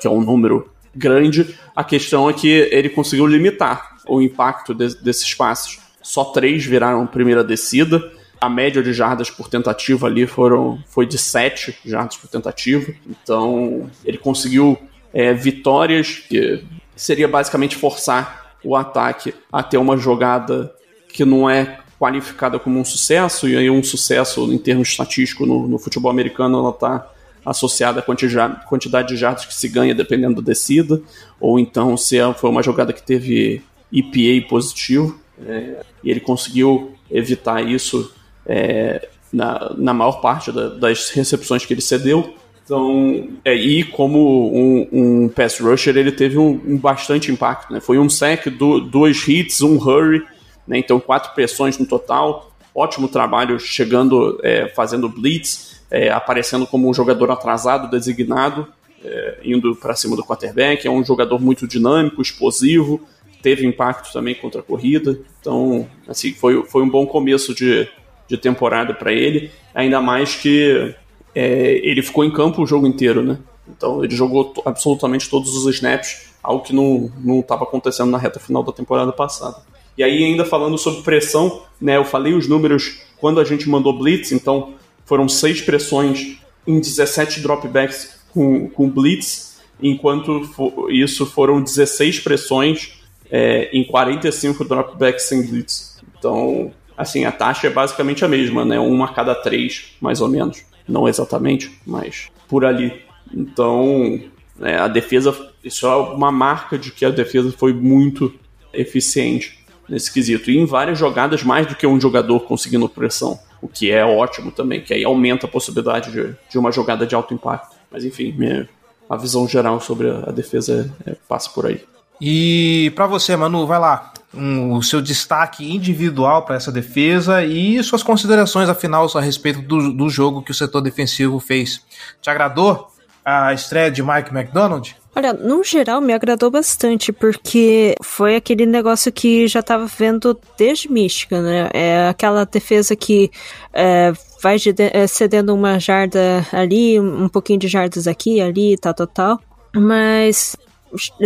que é um número grande. A questão é que ele conseguiu limitar o impacto de, desses passes. Só três viraram primeira descida, a média de jardas por tentativa ali foram, foi de 7 jardas por tentativa. Então, ele conseguiu é, vitórias que seria basicamente forçar o ataque a ter uma jogada que não é qualificada como um sucesso, e aí um sucesso em termos estatísticos no, no futebol americano ela está associada à quantidade, quantidade de jardas que se ganha dependendo da descida, ou então se é, foi uma jogada que teve EPA positivo, é, e ele conseguiu evitar isso é, na, na maior parte da, das recepções que ele cedeu. Então, é, e como um, um pass rusher, ele teve um, um bastante impacto. Né? Foi um sec, do, dois hits, um hurry, né? então quatro pressões no total. Ótimo trabalho chegando, é, fazendo blitz, é, aparecendo como um jogador atrasado, designado, é, indo para cima do quarterback. É um jogador muito dinâmico, explosivo, teve impacto também contra a corrida. Então, assim, foi, foi um bom começo de, de temporada para ele, ainda mais que é, ele ficou em campo o jogo inteiro, né? Então ele jogou absolutamente todos os snaps, algo que não estava acontecendo na reta final da temporada passada. E aí, ainda falando sobre pressão, né, eu falei os números quando a gente mandou blitz, então foram seis pressões em 17 dropbacks com, com blitz, enquanto isso foram 16 pressões é, em 45 dropbacks sem blitz. Então, assim, a taxa é basicamente a mesma, né? Uma a cada três, mais ou menos. Não exatamente, mas por ali. Então, é, a defesa, isso é uma marca de que a defesa foi muito eficiente nesse quesito. E em várias jogadas, mais do que um jogador conseguindo pressão, o que é ótimo também, que aí aumenta a possibilidade de, de uma jogada de alto impacto. Mas enfim, minha, a visão geral sobre a, defesa é, é, passa por aí. E para você, Manu, vai lá um, o seu destaque individual para essa defesa e suas considerações, afinal, a respeito do, do jogo que o setor defensivo fez. Te agradou a estreia de Mike McDonald? Olha, no geral me agradou bastante, porque foi aquele negócio que já estava vendo desde Michigan, né? É aquela defesa que é, vai é, cedendo uma jarda ali, um pouquinho de jardas aqui, ali, tal, tal, tal. Mas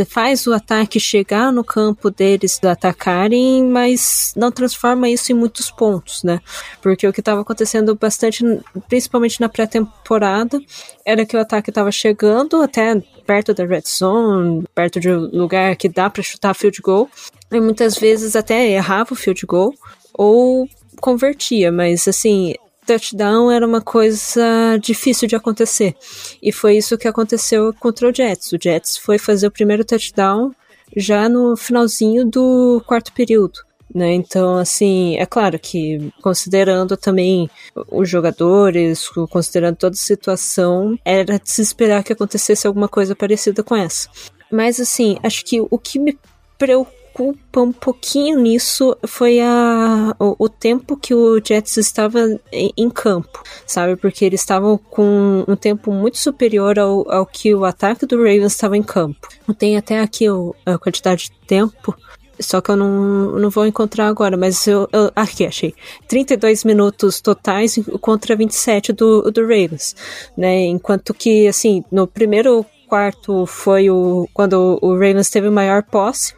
faz o ataque chegar no campo deles atacarem, mas não transforma isso em muitos pontos, né? Porque o que estava acontecendo bastante, principalmente na pré-temporada, era que o ataque estava chegando até perto da red zone, perto de um lugar que dá para chutar field goal, e muitas vezes até errava o field goal ou convertia, mas assim, touchdown era uma coisa difícil de acontecer. E foi isso que aconteceu contra o Jets. O Jets foi fazer o primeiro touchdown já no finalzinho do quarto período. Né? Então, assim, é claro que considerando também os jogadores, considerando toda a situação, era de se esperar que acontecesse alguma coisa parecida com essa. Mas, assim, acho que o que me preocupa culpa um pouquinho nisso foi a, o, o tempo que o Jets estava em, em, campo, sabe? Porque eles estavam com um tempo muito superior ao, ao que o ataque do Ravens estava em campo. Tem até aqui o, a quantidade de tempo. Só que eu não, não vou encontrar agora, mas eu, eu. Aqui, achei. 32 minutos totais contra 27 do, do Ravens. Né? Enquanto que, assim, no primeiro quarto foi o quando o Ravens teve maior posse.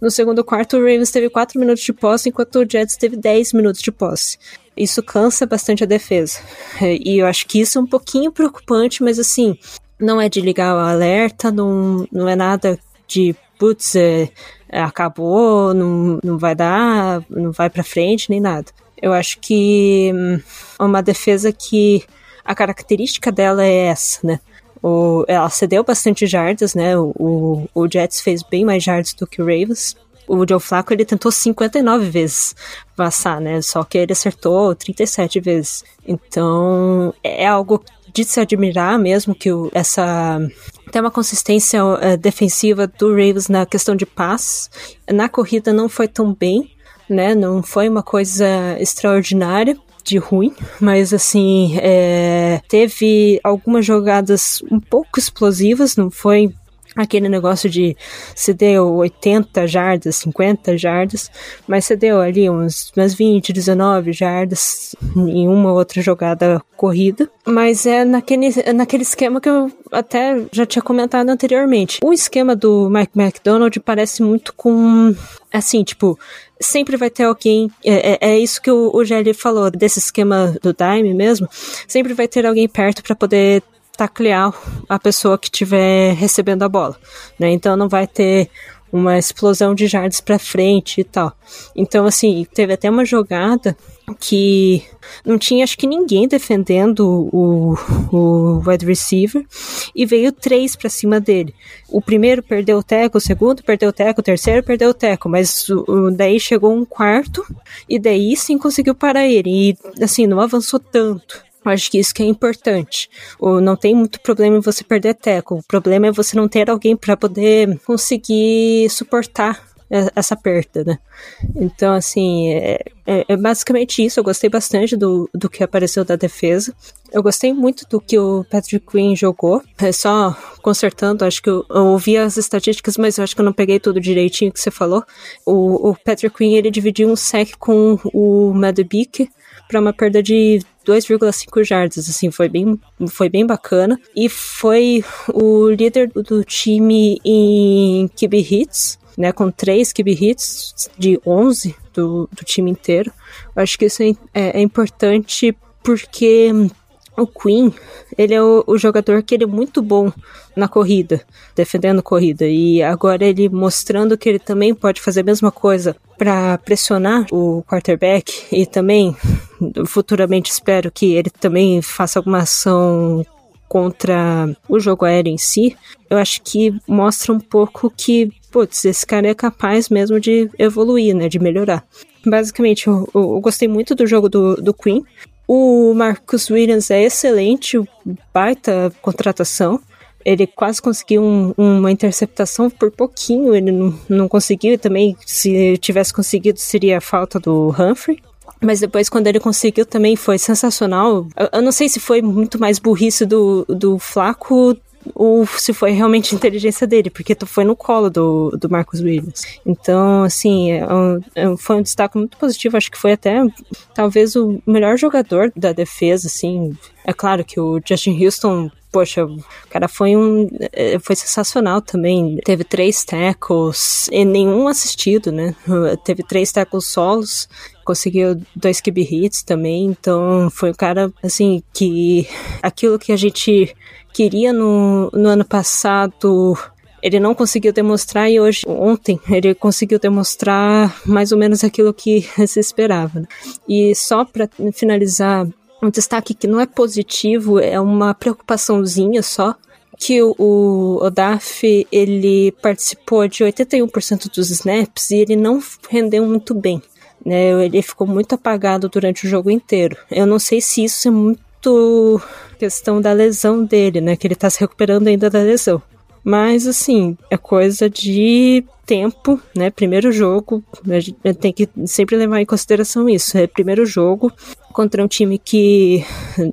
No segundo quarto, o Ravens teve 4 minutos de posse, enquanto o Jets teve 10 minutos de posse. Isso cansa bastante a defesa. E eu acho que isso é um pouquinho preocupante, mas assim, não é de ligar o alerta, não, não é nada de, putz, é, acabou, não, não vai dar, não vai para frente, nem nada. Eu acho que hum, uma defesa que a característica dela é essa, né? O, ela cedeu bastante jardas, né? O, o, Jets fez bem mais jardas do que o Ravens. O Joe Flacco ele tentou 59 vezes passar, né? Só que ele acertou 37 vezes. Então é algo de se admirar mesmo que o, essa tem uma consistência uh, defensiva do Ravens na questão de paz. Na corrida não foi tão bem, né? Não foi uma coisa extraordinária de ruim, mas assim, é, teve algumas jogadas um pouco explosivas, não foi aquele negócio de se deu 80 jardas, 50 jardas, mas você deu ali uns, umas 20, 19 jardas em uma ou outra jogada corrida. Mas é naquele, naquele esquema que eu até já tinha comentado anteriormente. O esquema do Mike McDonald parece muito com. Assim, tipo, sempre vai ter alguém. É, é, é isso que o, o Gelli falou, desse esquema do Dime mesmo. Sempre vai ter alguém perto para poder taclear a pessoa que estiver recebendo a bola, né? Então não vai ter uma explosão de jardas para frente e tal. Então assim, teve até uma jogada que não tinha acho que ninguém defendendo o, o wide receiver e veio três para cima dele. O primeiro perdeu o teco, o segundo perdeu o teco, o terceiro perdeu o teco, mas o, daí chegou um quarto e daí sim conseguiu parar ele e assim não avançou tanto. Acho que isso que é importante. O, não tem muito problema em você perder teco. O problema é você não ter alguém para poder conseguir suportar essa perda, né? Então, assim, é, é, é, basicamente isso. Eu gostei bastante do, do que apareceu da defesa. Eu gostei muito do que o Patrick Queen jogou. É só consertando, acho que eu, eu, ouvi as estatísticas, mas eu acho que eu não peguei tudo direitinho que você falou. O, o Patrick Queen, ele dividiu um sec com o Madubik para uma perda de 2,5 jardas, assim, foi bem, foi bem bacana. E foi o líder do time em QB hits, né, com 3 QB hits de 11 do, do time inteiro. Eu acho que isso é, é, é importante porque o Queen, ele é o, o, jogador que ele é muito bom na corrida, defendendo corrida, e agora ele mostrando que ele também pode fazer a mesma coisa para pressionar o quarterback e também futuramente espero que ele também faça alguma ação contra o jogo aéreo em si, eu acho que mostra um pouco que, putz, esse cara é capaz mesmo de evoluir, né, de melhorar. Basicamente, eu, eu gostei muito do jogo do, do Queen. O Marcus Williams é excelente, baita contratação. Ele quase conseguiu um, uma interceptação por pouquinho, ele não, não conseguiu. E também, se tivesse conseguido, seria a falta do Humphrey. Mas depois, quando ele conseguiu, também foi sensacional. Eu, eu, não sei se foi muito mais burrice do, do Flaco ou se foi realmente inteligência dele, porque foi no colo do, do Marcus Williams. Então, assim, é um, é foi um destaque muito positivo. Acho que foi até talvez o melhor jogador da defesa, assim. É claro que o Justin Houston poxa, o cara foi um. É, foi sensacional também. Teve três tackles e nenhum assistido, né? Teve três tackles solos, conseguiu dois QB hits também. Então foi um cara, assim, que aquilo que a gente queria no, no ano passado ele não conseguiu demonstrar e hoje, ontem, ele conseguiu demonstrar mais ou menos aquilo que se esperava. Né? E só para finalizar, um destaque que não é positivo, é uma preocupaçãozinha só, que o, Odaf, ele participou de 81% dos snaps e ele não rendeu muito bem. Né? Ele ficou muito apagado durante o jogo inteiro. Eu não sei se isso é muito questão da lesão dele, né? Que ele tá se recuperando ainda da lesão. Mas, assim, é coisa de tempo, né? Primeiro jogo, a gente tem que sempre levar em consideração isso. É primeiro jogo contra um time que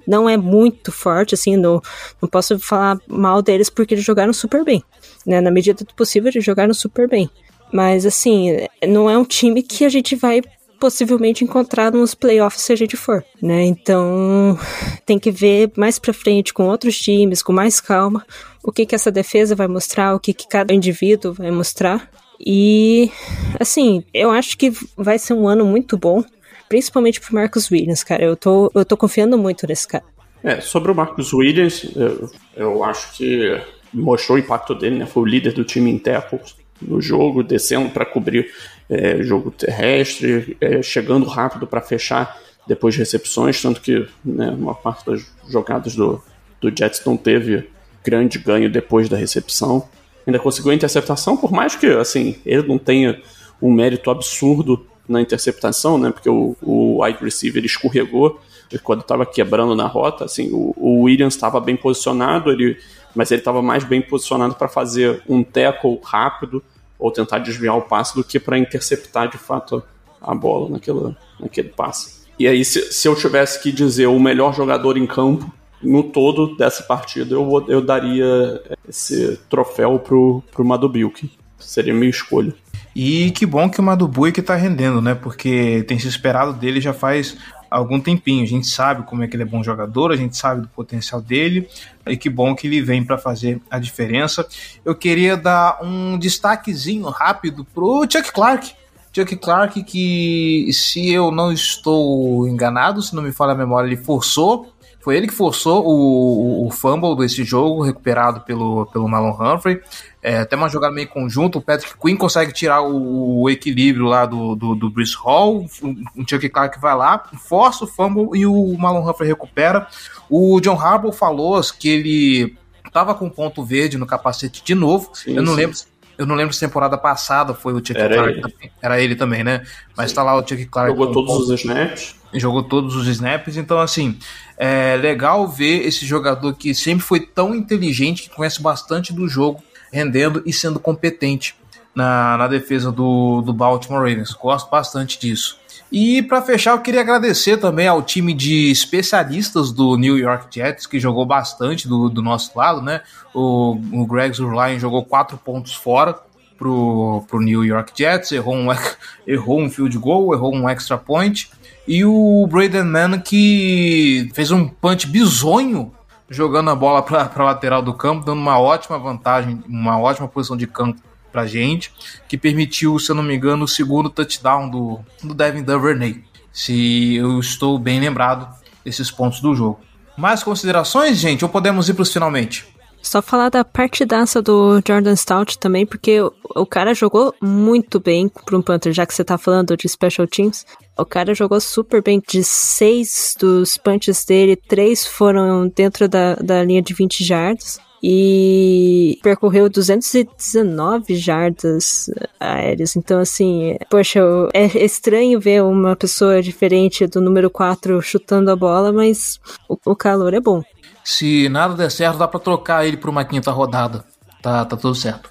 não é muito forte, assim, não, não posso falar mal deles porque eles jogaram super bem, né? Na medida do possível, eles jogaram super bem. Mas, assim, não é um time que a gente vai possivelmente encontrar nos playoffs se a gente for, né? Então tem que ver mais para frente com outros times, com mais calma, o que, que essa defesa vai mostrar, o que, que cada indivíduo vai mostrar. E, assim, eu acho que vai ser um ano muito bom, principalmente pro Marcus Williams, cara. Eu tô, eu tô confiando muito nesse cara. É, sobre o Marcus Williams, eu, eu acho que mostrou o impacto dele, né? Foi o líder do time em tackles no jogo, descendo para cobrir é, jogo terrestre, é, chegando rápido para fechar depois de recepções, tanto que né, uma parte das jogadas do, do Jets não teve grande ganho depois da recepção. Ainda conseguiu a interceptação, por mais que assim ele não tenha um mérito absurdo na interceptação, né? Porque o, o wide receiver escorregou quando estava quebrando na rota. Assim, o, o Williams estava bem posicionado, ele, mas ele estava mais bem posicionado para fazer um tackle rápido ou tentar desviar o passe do que para interceptar de fato a bola naquele, naquele passe. E aí, se, se eu tivesse que dizer o melhor jogador em campo no todo dessa partida, eu, eu daria esse troféu pro, pro Madubilk. Seria minha escolha. E que bom que o Madubuik tá rendendo, né? Porque tem se esperado dele já faz algum tempinho. A gente sabe como é que ele é bom jogador, a gente sabe do potencial dele e que bom que ele vem para fazer a diferença. Eu queria dar um destaquezinho rápido pro Chuck Clark. Chuck Clark, que se eu não estou enganado, se não me falha a memória, ele forçou foi ele que forçou o, o, fumble desse jogo, recuperado pelo, pelo Malon Humphrey. É, até uma jogada meio conjunto, o Patrick Quinn consegue tirar o, o equilíbrio lá do, do, do Bruce Hall, um Chuck Clark vai lá, força o fumble e o Malon Humphrey recupera. O John Harbaugh falou que ele estava com ponto verde no capacete de novo. Sim, eu não sim. lembro eu não lembro se temporada passada foi o Chuck Era Clark. Ele. Também. Era ele também, né? Mas Sim. tá lá o Chuck Clark. Jogou todos ponto. os snaps. Jogou todos os snaps. Então, assim, é legal ver esse jogador que sempre foi tão inteligente, que conhece bastante do jogo, rendendo e sendo competente na, na defesa do, do Baltimore Ravens. Gosto bastante disso. E para fechar, eu queria agradecer também ao time de especialistas do New York Jets, que jogou bastante do, do nosso lado, né? O, o Greg Zurline jogou quatro pontos fora pro, pro New York Jets, errou um, errou um field goal, errou um extra point. E o Braden Mann que fez um punch bizonho jogando a bola para a lateral do campo, dando uma ótima vantagem, uma ótima posição de campo pra gente, que permitiu, se eu não me engano, o segundo touchdown do, do Devin Duvernay. Se eu estou bem lembrado desses pontos do jogo. Mais considerações, gente, ou podemos ir para finalmente? Só falar da partidaça do Jordan Stout também, porque o, o cara jogou muito bem para um Panther, já que você tá falando de special teams. O cara jogou super bem. De seis dos punches dele, três foram dentro da, da linha de 20 jardas e percorreu 219 jardas aéreas. Então, assim, poxa, é estranho ver uma pessoa diferente do número 4 chutando a bola, mas o, o calor é bom. Se nada der certo, dá pra trocar ele pra uma quinta rodada. Tá, tá tudo certo.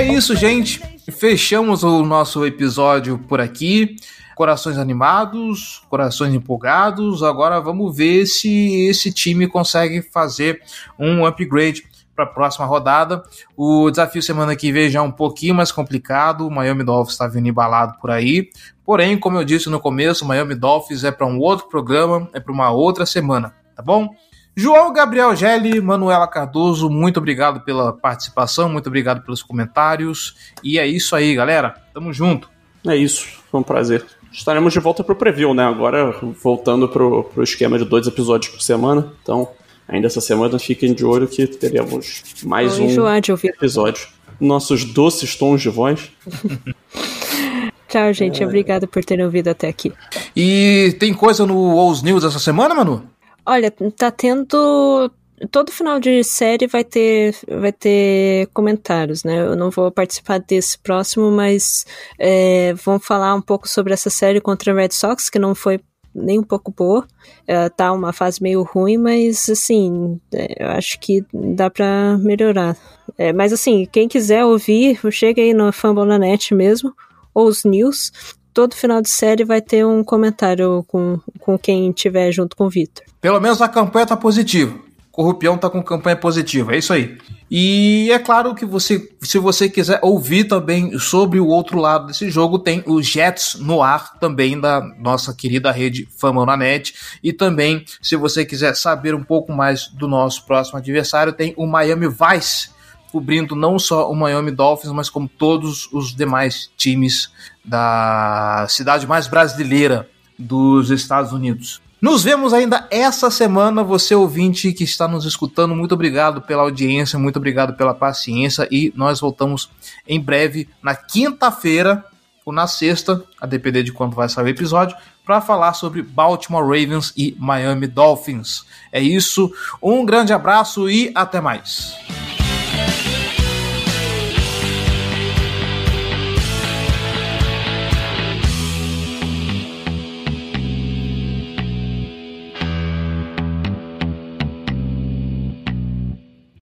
É isso, gente. Fechamos o nosso episódio por aqui. Corações animados, corações empolgados. Agora vamos ver se esse time consegue fazer um upgrade para a próxima rodada. O desafio semana que vem já é um pouquinho mais complicado. O Miami Dolphins está vindo embalado por aí. Porém, como eu disse no começo, o Miami Dolphins é para um outro programa, é para uma outra semana, tá bom? João Gabriel Gelli, Manuela Cardoso, muito obrigado pela participação, muito obrigado pelos comentários. E é isso aí, galera. Tamo junto. É isso, foi um prazer. Estaremos de volta pro preview, né? Agora voltando pro, pro esquema de dois episódios por semana. Então, ainda essa semana fiquem de olho que teremos mais Vou um episódio. Nossos doces tons de voz. Tchau, gente. É... Obrigado por terem ouvido até aqui. E tem coisa no Ous News essa semana, Manu? Olha, tá tendo todo final de série vai ter vai ter comentários, né? Eu não vou participar desse próximo, mas é, vamos falar um pouco sobre essa série contra o Red Sox que não foi nem um pouco boa. Uh, tá uma fase meio ruim, mas assim, é, eu acho que dá para melhorar. É, mas assim, quem quiser ouvir, chega aí no Fambonanet mesmo, ou os news. Todo final de série vai ter um comentário com, com quem tiver junto com o Victor. Pelo menos a campanha tá positiva. Corrupião tá com campanha positiva, é isso aí. E é claro que você, se você quiser ouvir também sobre o outro lado desse jogo, tem o Jets no ar também da nossa querida rede Fama na Net. E também, se você quiser saber um pouco mais do nosso próximo adversário, tem o Miami Vice, cobrindo não só o Miami Dolphins, mas como todos os demais times da cidade mais brasileira dos Estados Unidos. Nos vemos ainda essa semana, você ouvinte que está nos escutando, muito obrigado pela audiência, muito obrigado pela paciência e nós voltamos em breve na quinta-feira ou na sexta, a depender de quando vai sair o episódio, para falar sobre Baltimore Ravens e Miami Dolphins. É isso, um grande abraço e até mais.